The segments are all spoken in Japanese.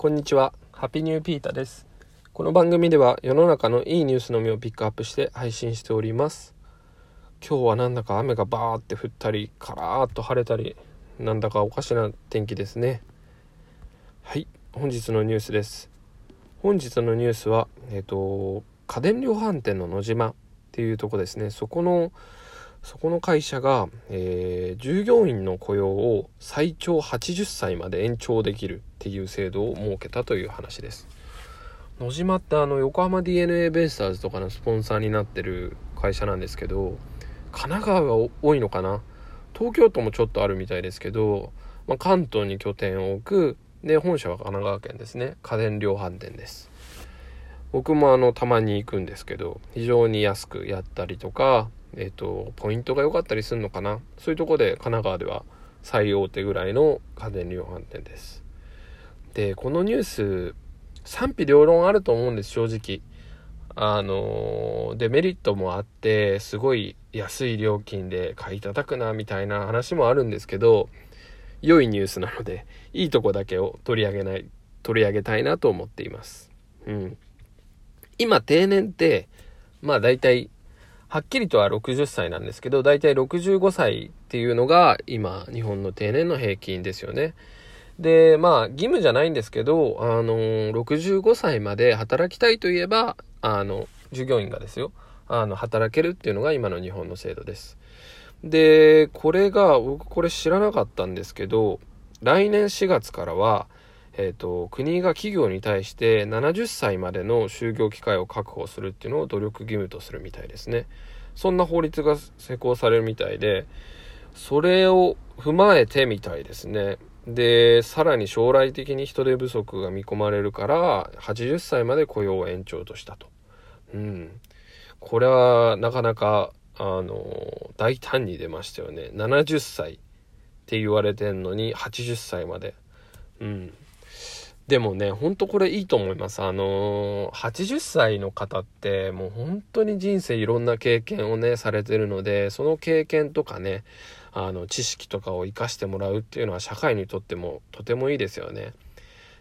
こんにちは。ハッピーニューピーターです。この番組では世の中のいいニュースのみをピックアップして配信しております。今日はなんだか雨がバーって降ったり、カラーっと晴れたり、なんだかおかしな天気ですね。はい、本日のニュースです。本日のニュースは、えっ、と、家電量販店の野島っていうとこですね。そこの、そこの会社が、えー従業員の雇用を最長80歳まで延長できるっていう制度を設けたという話です。野島ってあの横浜 d n a ベイスターズとかのスポンサーになってる会社なんですけど神奈川が多いのかな？東京都もちょっとあるみたいですけど、まあ、関東に拠点を置くで本社は神奈川県ですね。家電量販店です。僕もあのたまに行くんですけど非常に安くやったりとかえっ、とポイントが良かったりするのかな？そういうとこで神奈川では最大手ぐらいの家電量販店です。でこのニュース賛否両論あると思うんです正直。あのデメリットもあってすごい安い料金で買い叩くなみたいな話もあるんですけど良いニュースなのでいいとこだけを取り上げない取り上げたいなと思っています。うん。今定年ってまあ大体はっきりとは60歳なんですけど大体65歳っていうのが今日本の定年の平均ですよねで、まあ、義務じゃないんですけど、あの65歳まで働きたいといえば、あの、従業員がですよ、あの、働けるっていうのが今の日本の制度です。で、これが、僕これ知らなかったんですけど、来年4月からは、えっ、と、国が企業に対して70歳までの就業機会を確保するっていうのを努力義務とするみたいですね。そんな法律が施行されるみたいで、それを踏まえてみたいですね。で、さらに将来的に人手不足が見込まれるから、80歳まで雇用を延長としたと。うん。これはなかなか、あの、大胆に出ましたよね。70歳って言われてんのに、80歳まで。うん。でもね、ほんとこれいいと思います。あの80歳の方ってもう本当に人生いろんな経験をね、されてるので、その経験とかね、あの知識とかを活かしてもらうっていうのは社会にとってもとてもいいですよね。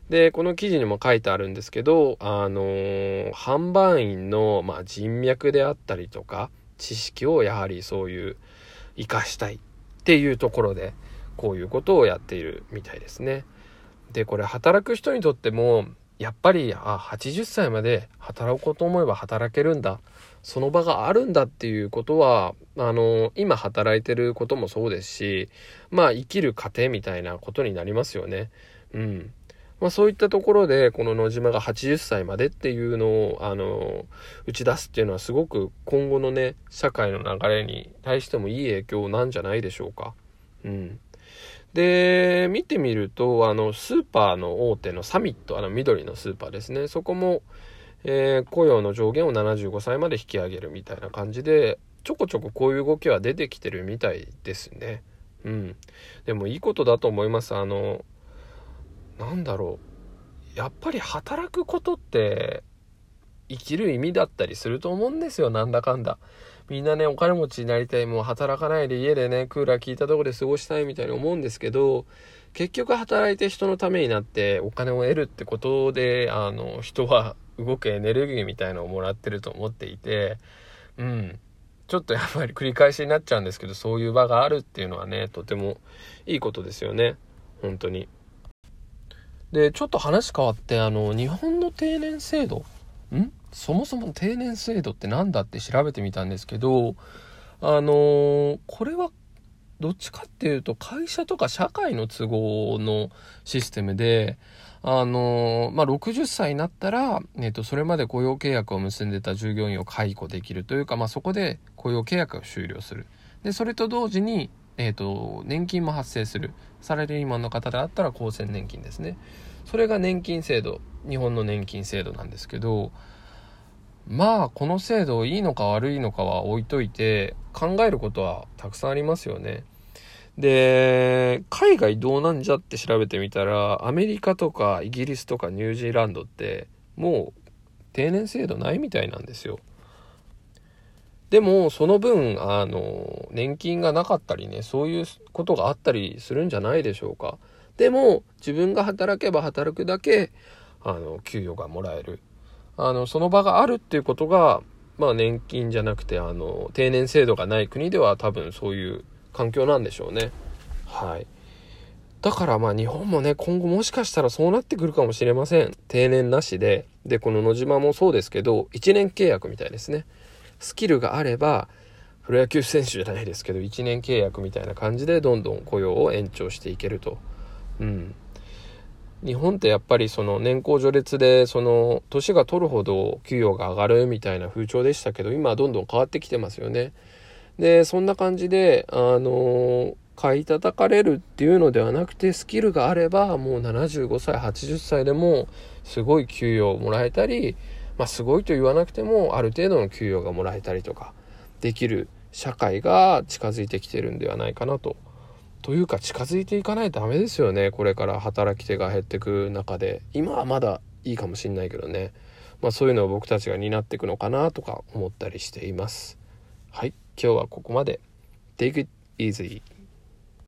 でこの記事にも書いてあるんですけどあの販売員の、まあ、人脈であったりとか知識をやはりそういう活かしたいっていうところでこういうことをやっているみたいですね。でこれ働く人にとってもやっぱりあ80歳まで働こうと思えば働けるんだその場があるんだっていうことはあの今働いてることもそうですしまあ生きる過程みたいなことになりますよね。うんまあ、そういったところでこの野島が80歳までっていうのをあの打ち出すっていうのはすごく今後のね社会の流れに対してもいい影響なんじゃないでしょうか。うんで、見てみると、あの、スーパーの大手のサミット、あの、緑のスーパーですね。そこも、えー雇用の上限を75歳まで引き上げるみたいな感じで、ちょこちょここういう動きは出てきてるみたいですね。うん。でもいいことだと思います。あの、なんだろう。やっぱり働くことって、生きる意味だったりすると思うんですよ。なんだかんだ。みんなね、お金持ちになりたい、もう働かないで家でね、クーラー効いたとこで過ごしたいみたいに思うんですけど、結局働いて人のためになってお金を得るってことで、あの、人は動くエネルギーみたいのをもらってると思っていて、うん。ちょっとやっぱり繰り返しになっちゃうんですけど、そういう場があるっていうのはね、とてもいいことですよね。本当に。で、ちょっと話変わって、あの、日本の定年制度、ん？そもそも定年制度って何だって調べてみたんですけど、あのーこれはどっちかっていうと会社とか社会の都合のシステムで、あのーまあ、60歳になったら、えっと、それまで雇用契約を結んでた従業員を解雇できるというか、まあ、そこで雇用契約が終了する。で、それと同時に、えっと、年金も発生する。サラリーマンの方であったら厚生年金ですね。それが年金制度、日本の年金制度なんですけど、まあこの制度いいのか悪いのかは置いといて考えることはたくさんありますよね。で海外どうなんじゃって調べてみたらアメリカとかイギリスとかニュージーランドってもう定年制度ないみたいなんですよ。でもその分あの年金がなかったりねそういうことがあったりするんじゃないでしょうか。でも自分が働けば働くだけあの給与がもらえる。あのその場があるっていうことがまあ年金じゃなくてあの定年制度がない国では多分そういう環境なんでしょうね。はい。だからまあ日本もね今後もしかしたらそうなってくるかもしれません。定年なしで。でこの野島もそうですけど1年契約みたいですね。スキルがあればプロ野球選手じゃないですけど1年契約みたいな感じでどんどん雇用を延長していけるとうん日本ってやっぱりその年功序列でその年が取るほど給与が上がるみたいな風潮でしたけど今はどんどん変わってきてますよね。でそんな感じであの買い叩かれるっていうのではなくてスキルがあればもう75歳80歳でもすごい給与をもらえたり、まあ、すごいと言わなくてもある程度の給与がもらえたりとかできる社会が近づいてきてるんではないかなと。というか近づいていかないとダメですよねこれから働き手が減ってく中で。今はまだいいかもしんないけどね。まあそういうのを僕たちが担っていくのかなとか思ったりしています。はい今日はここまで。Take it easy